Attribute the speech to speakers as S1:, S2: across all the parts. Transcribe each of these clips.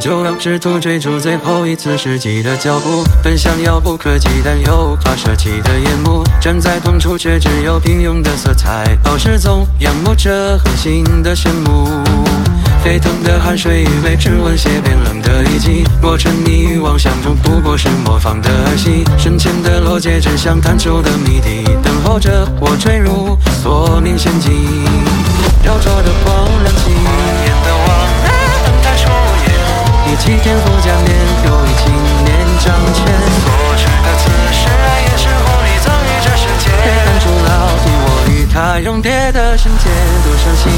S1: 就让试图追逐最后一次世纪的脚步，奔向遥不可及但又无法舍弃的夜幕。站在痛处，却只有平庸的色彩，老是总仰慕着恒星的羡慕。沸腾的汗水与被指纹写变冷的遗迹，我沉溺于妄想中，不过是模仿的儿戏。深浅的落结，真相探究的谜底，等候着我坠入索命陷阱。现。一天赋加冕，又一青年掌权。过去的此时，也是红里藏于这世界。黑暗终老你我与他永别的瞬间，赌上性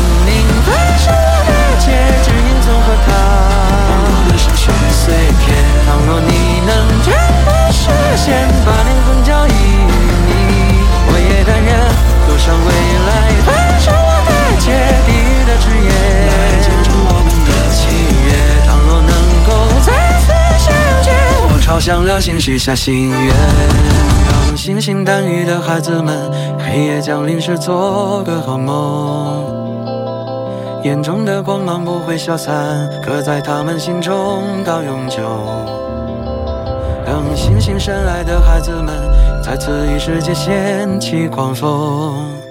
S1: 敲响了星许下心愿，让星星淡雨的孩子们，黑夜降临时做个好梦。眼中的光芒不会消散，刻在他们心中到永久。让星星深爱的孩子们，在此与世界掀起狂风。